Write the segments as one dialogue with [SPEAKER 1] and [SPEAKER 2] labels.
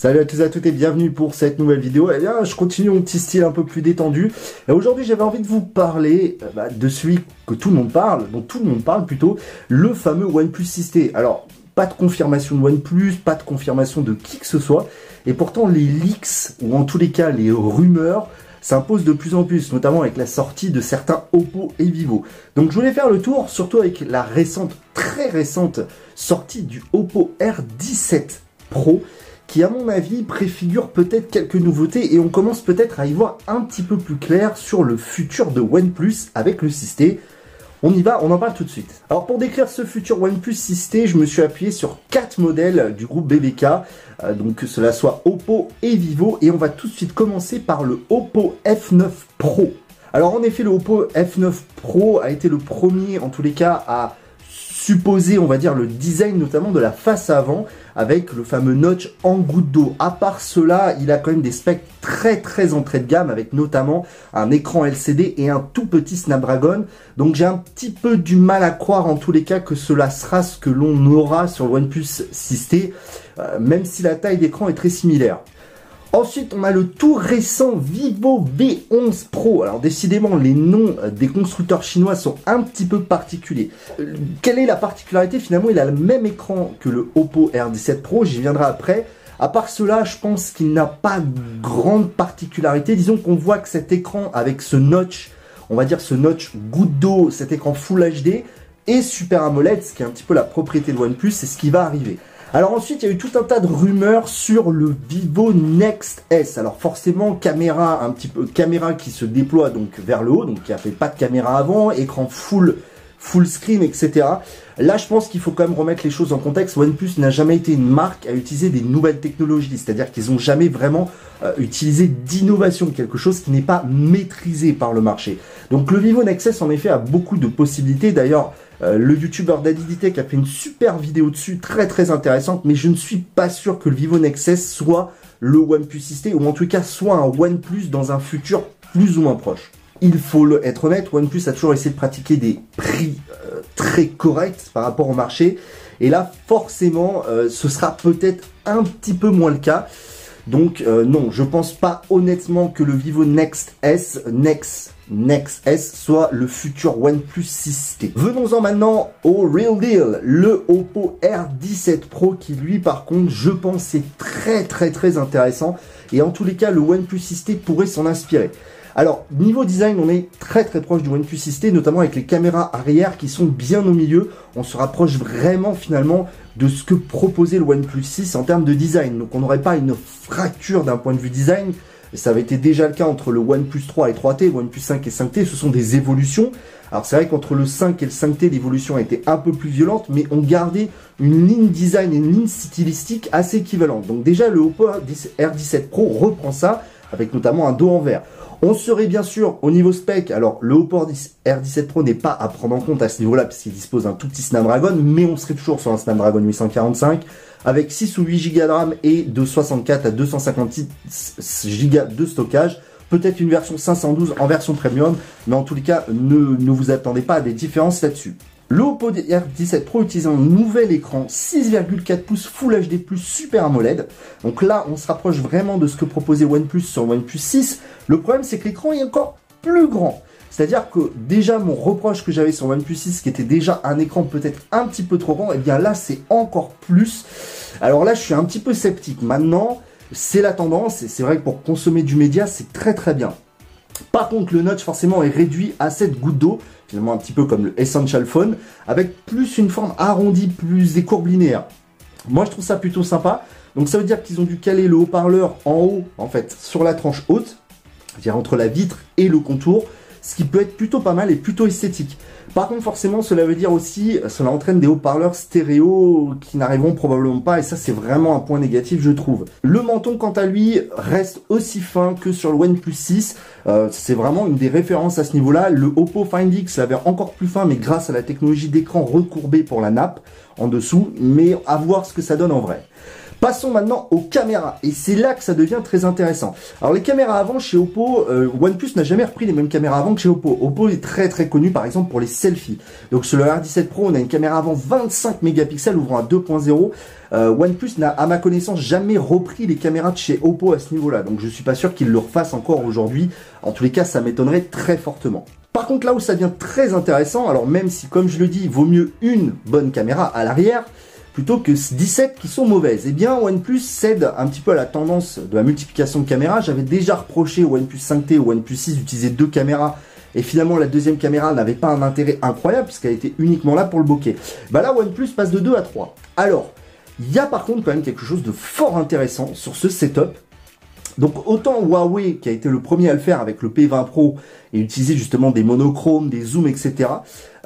[SPEAKER 1] Salut à tous et à toutes et bienvenue pour cette nouvelle vidéo. Eh bien, je continue mon petit style un peu plus détendu. Et aujourd'hui, j'avais envie de vous parler euh, bah, de celui que tout le monde parle, dont tout le monde parle plutôt, le fameux OnePlus 6T. Alors, pas de confirmation de OnePlus, pas de confirmation de qui que ce soit. Et pourtant, les leaks, ou en tous les cas, les rumeurs, s'imposent de plus en plus, notamment avec la sortie de certains Oppo et Vivo. Donc je voulais faire le tour, surtout avec la récente, très récente sortie du Oppo R17 Pro, qui à mon avis préfigure peut-être quelques nouveautés et on commence peut-être à y voir un petit peu plus clair sur le futur de OnePlus avec le 6T. On y va, on en parle tout de suite. Alors pour décrire ce futur OnePlus 6T, je me suis appuyé sur quatre modèles du groupe BBK, euh, donc que cela soit Oppo et Vivo, et on va tout de suite commencer par le Oppo F9 Pro. Alors en effet, le Oppo F9 Pro a été le premier en tous les cas à supposer, on va dire, le design notamment de la face avant avec le fameux notch en goutte d'eau. À part cela, il a quand même des specs très très entrée de gamme avec notamment un écran LCD et un tout petit Snapdragon. Donc j'ai un petit peu du mal à croire en tous les cas que cela sera ce que l'on aura sur le OnePlus 6T, euh, même si la taille d'écran est très similaire. Ensuite, on a le tout récent Vivo V11 Pro. Alors décidément, les noms euh, des constructeurs chinois sont un petit peu particuliers. Euh, quelle est la particularité? Finalement, il a le même écran que le Oppo R17 Pro, j'y viendrai après. À part cela, je pense qu'il n'a pas de grande particularité. Disons qu'on voit que cet écran avec ce notch, on va dire ce notch goutte d'eau, cet écran Full HD et Super AMOLED, ce qui est un petit peu la propriété de OnePlus, c'est ce qui va arriver. Alors ensuite, il y a eu tout un tas de rumeurs sur le Vivo Next S. Alors forcément, caméra un petit peu caméra qui se déploie donc vers le haut, donc qui a fait pas de caméra avant, écran full full screen, etc. Là, je pense qu'il faut quand même remettre les choses en contexte. OnePlus n'a jamais été une marque à utiliser des nouvelles technologies, c'est-à-dire qu'ils n'ont jamais vraiment euh, utilisé d'innovation, quelque chose qui n'est pas maîtrisé par le marché. Donc le Vivo Nexus, en effet, a beaucoup de possibilités. D'ailleurs, euh, le youtubeur Tech a fait une super vidéo dessus, très très intéressante, mais je ne suis pas sûr que le Vivo Nexus soit le OnePlus 6T, ou en tout cas soit un OnePlus dans un futur plus ou moins proche. Il faut être honnête, OnePlus a toujours essayé de pratiquer des prix euh, très corrects par rapport au marché. Et là, forcément, euh, ce sera peut-être un petit peu moins le cas. Donc euh, non, je pense pas honnêtement que le Vivo Next S, Next, Next S soit le futur OnePlus 6T. Venons-en maintenant au real deal, le Oppo R17 Pro qui lui par contre je pense est très très très intéressant et en tous les cas le OnePlus 6T pourrait s'en inspirer. Alors, niveau design, on est très très proche du OnePlus 6T, notamment avec les caméras arrière qui sont bien au milieu. On se rapproche vraiment finalement de ce que proposait le OnePlus 6 en termes de design. Donc on n'aurait pas une fracture d'un point de vue design. Ça avait été déjà le cas entre le OnePlus 3 et 3T, OnePlus 5 et 5T, ce sont des évolutions. Alors c'est vrai qu'entre le 5 et le 5T, l'évolution a été un peu plus violente, mais on gardait une ligne design et une ligne stylistique assez équivalente. Donc déjà le Oppo R17 Pro reprend ça, avec notamment un dos en verre. On serait bien sûr au niveau spec, alors le Oppo R17 Pro n'est pas à prendre en compte à ce niveau-là puisqu'il dispose d'un tout petit Snapdragon, mais on serait toujours sur un Snapdragon 845 avec 6 ou 8 Go de RAM et de 64 à 256 Go de stockage. Peut-être une version 512 en version premium, mais en tous les cas, ne, ne vous attendez pas à des différences là-dessus. Le Oppo R17 Pro utilise un nouvel écran 6,4 pouces Full HD+, Super AMOLED. Donc là, on se rapproche vraiment de ce que proposait OnePlus sur OnePlus 6. Le problème, c'est que l'écran est encore plus grand. C'est-à-dire que déjà, mon reproche que j'avais sur OnePlus 6, qui était déjà un écran peut-être un petit peu trop grand, et eh bien là, c'est encore plus. Alors là, je suis un petit peu sceptique. Maintenant, c'est la tendance, et c'est vrai que pour consommer du média, c'est très très bien. Par contre, le notch forcément est réduit à cette goutte d'eau, finalement un petit peu comme le Essential Phone, avec plus une forme arrondie, plus des courbes linéaires. Moi, je trouve ça plutôt sympa. Donc ça veut dire qu'ils ont dû caler le haut-parleur en haut, en fait, sur la tranche haute, c'est-à-dire entre la vitre et le contour, ce qui peut être plutôt pas mal et plutôt esthétique. Par contre, forcément, cela veut dire aussi, cela entraîne des haut-parleurs stéréo qui n'arriveront probablement pas, et ça, c'est vraiment un point négatif, je trouve. Le menton, quant à lui, reste aussi fin que sur le OnePlus 6. Euh, c'est vraiment une des références à ce niveau-là. Le Oppo Find X l'avait encore plus fin, mais grâce à la technologie d'écran recourbé pour la nappe en dessous, mais à voir ce que ça donne en vrai. Passons maintenant aux caméras, et c'est là que ça devient très intéressant. Alors les caméras avant chez Oppo, euh, OnePlus n'a jamais repris les mêmes caméras avant que chez Oppo. Oppo est très très connu par exemple pour les selfies. Donc sur le R17 Pro, on a une caméra avant 25 mégapixels ouvrant à 2.0. Euh, OnePlus n'a à ma connaissance jamais repris les caméras de chez Oppo à ce niveau-là. Donc je suis pas sûr qu'il le refasse encore aujourd'hui. En tous les cas, ça m'étonnerait très fortement. Par contre, là où ça devient très intéressant, alors même si, comme je le dis, vaut mieux une bonne caméra à l'arrière, plutôt que 17 qui sont mauvaises. Eh bien, OnePlus cède un petit peu à la tendance de la multiplication de caméras. J'avais déjà reproché au OnePlus 5T ou OnePlus 6 d'utiliser deux caméras et finalement la deuxième caméra n'avait pas un intérêt incroyable puisqu'elle était uniquement là pour le bokeh. Bah là, OnePlus passe de 2 à 3. Alors, il y a par contre quand même quelque chose de fort intéressant sur ce setup donc autant Huawei, qui a été le premier à le faire avec le P20 Pro, et utiliser justement des monochromes, des zooms, etc.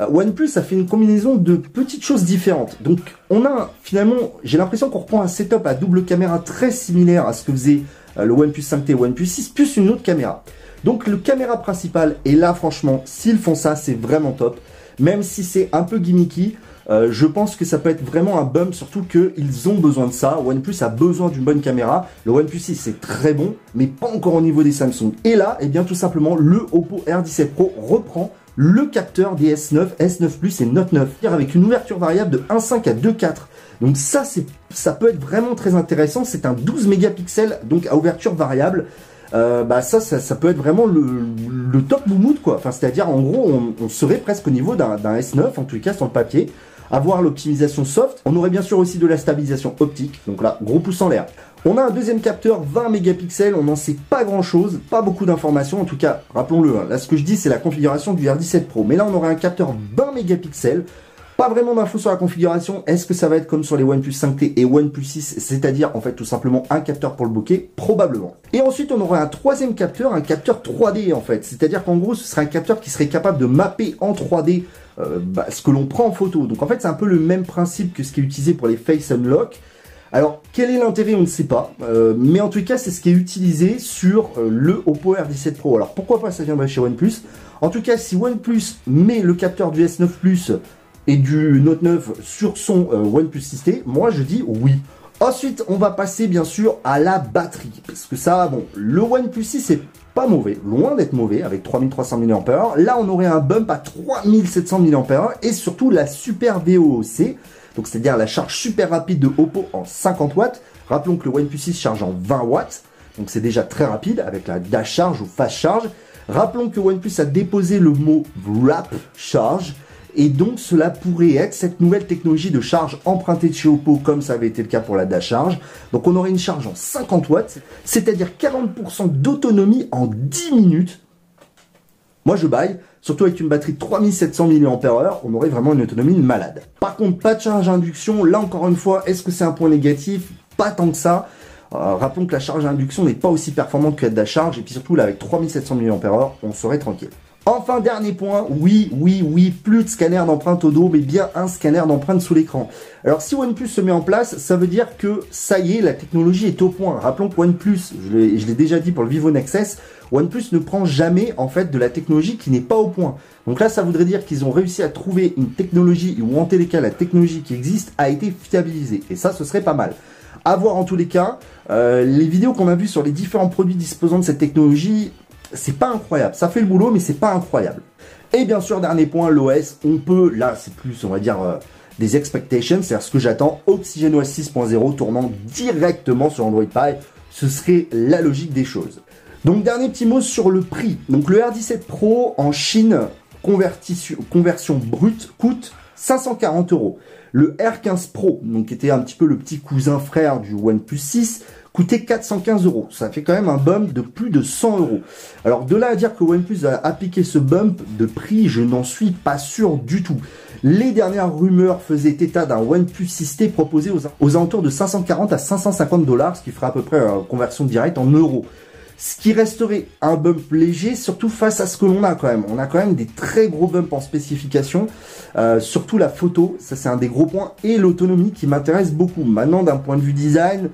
[SPEAKER 1] Euh, OnePlus a fait une combinaison de petites choses différentes. Donc on a finalement, j'ai l'impression qu'on reprend un setup à double caméra très similaire à ce que faisait euh, le OnePlus 5T et OnePlus 6, plus une autre caméra. Donc le caméra principal, et là franchement, s'ils font ça, c'est vraiment top. Même si c'est un peu gimmicky, euh, je pense que ça peut être vraiment un bump, surtout qu'ils ont besoin de ça. OnePlus a besoin d'une bonne caméra. Le OnePlus 6 c'est très bon, mais pas encore au niveau des Samsung. Et là, eh bien tout simplement, le Oppo R17 Pro reprend le capteur des S9, S9 Plus et Note 9, avec une ouverture variable de 1.5 à 2.4. Donc ça, ça peut être vraiment très intéressant. C'est un 12 mégapixels, donc à ouverture variable. Euh, bah ça, ça, peut être vraiment le, top moumoute quoi. C'est-à-dire en gros, on, on, serait presque au niveau d'un S9 en tout cas sur le papier avoir l'optimisation soft. On aurait bien sûr aussi de la stabilisation optique. Donc là, gros pouce en l'air. On a un deuxième capteur 20 mégapixels, on n'en sait pas grand chose, pas beaucoup d'informations, en tout cas, rappelons-le, hein. là ce que je dis c'est la configuration du R17 Pro, mais là on aurait un capteur 20 mégapixels, pas vraiment d'infos sur la configuration, est-ce que ça va être comme sur les OnePlus 5T et OnePlus 6, c'est-à-dire en fait tout simplement un capteur pour le bokeh Probablement. Et ensuite on aurait un troisième capteur, un capteur 3D en fait, c'est-à-dire qu'en gros ce serait un capteur qui serait capable de mapper en 3D euh, bah, ce que l'on prend en photo. Donc en fait, c'est un peu le même principe que ce qui est utilisé pour les Face Unlock. Alors, quel est l'intérêt? On ne sait pas. Euh, mais en tout cas, c'est ce qui est utilisé sur euh, le Oppo R17 Pro. Alors, pourquoi pas ça viendrait chez OnePlus? En tout cas, si OnePlus met le capteur du S9 Plus et du Note 9 sur son OnePlus 6T, moi je dis oui. Ensuite, on va passer bien sûr à la batterie. Parce que ça, bon, le OnePlus 6 est pas mauvais, loin d'être mauvais, avec 3300 mAh. Là, on aurait un bump à 3700 mAh et surtout la Super VOC, donc c'est-à-dire la charge super rapide de Oppo en 50 watts. Rappelons que le OnePlus 6 charge en 20 watts, donc c'est déjà très rapide avec la dash charge ou fast charge. Rappelons que OnePlus a déposé le mot wrap charge, et donc cela pourrait être cette nouvelle technologie de charge empruntée de chez Oppo comme ça avait été le cas pour la Dash Charge. Donc on aurait une charge en 50 watts, c'est-à-dire 40% d'autonomie en 10 minutes. Moi je baille, surtout avec une batterie de 3700 mAh, on aurait vraiment une autonomie malade. Par contre, pas de charge induction, là encore une fois, est-ce que c'est un point négatif? Pas tant que ça. Euh, rappelons que la charge induction n'est pas aussi performante que la Charge, et puis surtout là avec 3700 mAh, on serait tranquille. Enfin, dernier point, oui, oui, oui, plus de scanner d'empreinte au dos, mais bien un scanner d'empreinte sous l'écran. Alors, si OnePlus se met en place, ça veut dire que ça y est, la technologie est au point. Rappelons que OnePlus, je l'ai déjà dit pour le Vivo Nexus, OnePlus ne prend jamais en fait de la technologie qui n'est pas au point. Donc là, ça voudrait dire qu'ils ont réussi à trouver une technologie ou en tous les cas la technologie qui existe a été fiabilisée. Et ça, ce serait pas mal. À voir en tous les cas, euh, les vidéos qu'on a vues sur les différents produits disposant de cette technologie, c'est pas incroyable. Ça fait le boulot, mais c'est pas incroyable. Et bien sûr, dernier point, l'OS, on peut, là, c'est plus, on va dire, euh, des expectations, c'est-à-dire ce que j'attends, OxygenOS 6.0 tournant directement sur Android Pie. Ce serait la logique des choses. Donc, dernier petit mot sur le prix. Donc, le R17 Pro en Chine, conversion brute, coûte 540 euros. Le R15 Pro, donc qui était un petit peu le petit cousin frère du OnePlus 6, coûtait 415 euros. Ça fait quand même un bump de plus de 100 euros. Alors de là à dire que OnePlus a appliqué ce bump de prix, je n'en suis pas sûr du tout. Les dernières rumeurs faisaient état d'un OnePlus 6T proposé aux, aux, alentours de 540 à 550 dollars, ce qui ferait à peu près une conversion directe en euros. Ce qui resterait un bump léger, surtout face à ce que l'on a quand même. On a quand même des très gros bumps en spécification, euh, surtout la photo, ça c'est un des gros points, et l'autonomie qui m'intéresse beaucoup. Maintenant, d'un point de vue design,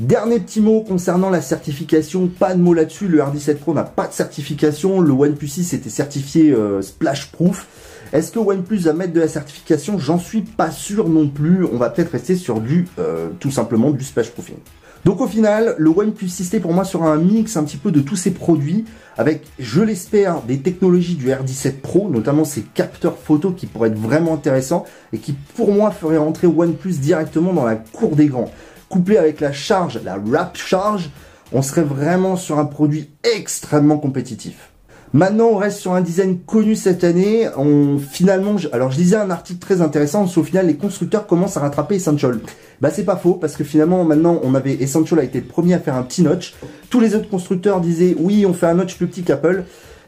[SPEAKER 1] Dernier petit mot concernant la certification, pas de mot là-dessus, le R17 Pro n'a pas de certification, le OnePlus 6 était certifié euh, splash proof. Est-ce que OnePlus va mettre de la certification? J'en suis pas sûr non plus. On va peut-être rester sur du, euh, tout simplement, du splash proofing. Donc au final, le OnePlus 6T pour moi sera un mix un petit peu de tous ces produits avec, je l'espère, des technologies du R17 Pro, notamment ces capteurs photo qui pourraient être vraiment intéressants et qui pour moi feraient rentrer OnePlus directement dans la cour des grands. Couplé avec la charge, la Wrap Charge, on serait vraiment sur un produit extrêmement compétitif. Maintenant, on reste sur un design connu cette année. On, finalement, alors je lisais un article très intéressant. Au final, les constructeurs commencent à rattraper Essential. Bah, c'est pas faux parce que finalement, maintenant, on avait Essential a été le premier à faire un petit notch. Tous les autres constructeurs disaient oui, on fait un notch plus petit qu'Apple.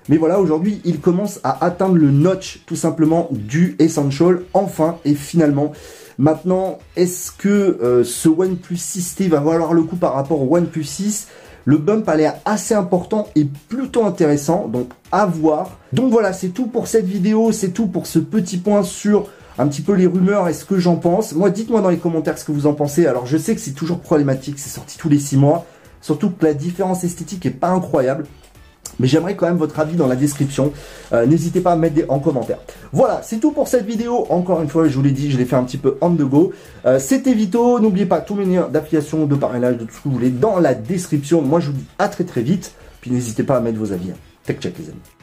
[SPEAKER 1] Mais voilà, aujourd'hui, ils commencent à atteindre le notch tout simplement du Essential. Enfin et finalement. Maintenant, est-ce que euh, ce OnePlus 6T va valoir le coup par rapport au OnePlus 6 le bump a l'air assez important et plutôt intéressant, donc à voir. Donc voilà, c'est tout pour cette vidéo, c'est tout pour ce petit point sur un petit peu les rumeurs et ce que j'en pense. Moi, dites-moi dans les commentaires ce que vous en pensez. Alors, je sais que c'est toujours problématique, c'est sorti tous les 6 mois, surtout que la différence esthétique est pas incroyable. Mais j'aimerais quand même votre avis dans la description. Euh, n'hésitez pas à mettre des, en commentaire. Voilà, c'est tout pour cette vidéo. Encore une fois, je vous l'ai dit, je l'ai fait un petit peu on the go. Euh, C'était Vito. N'oubliez pas tous mes liens d'affiliation, de parrainage, de tout ce que vous voulez dans la description. Moi, je vous dis à très très vite. Puis n'hésitez pas à mettre vos avis. Tech check les amis.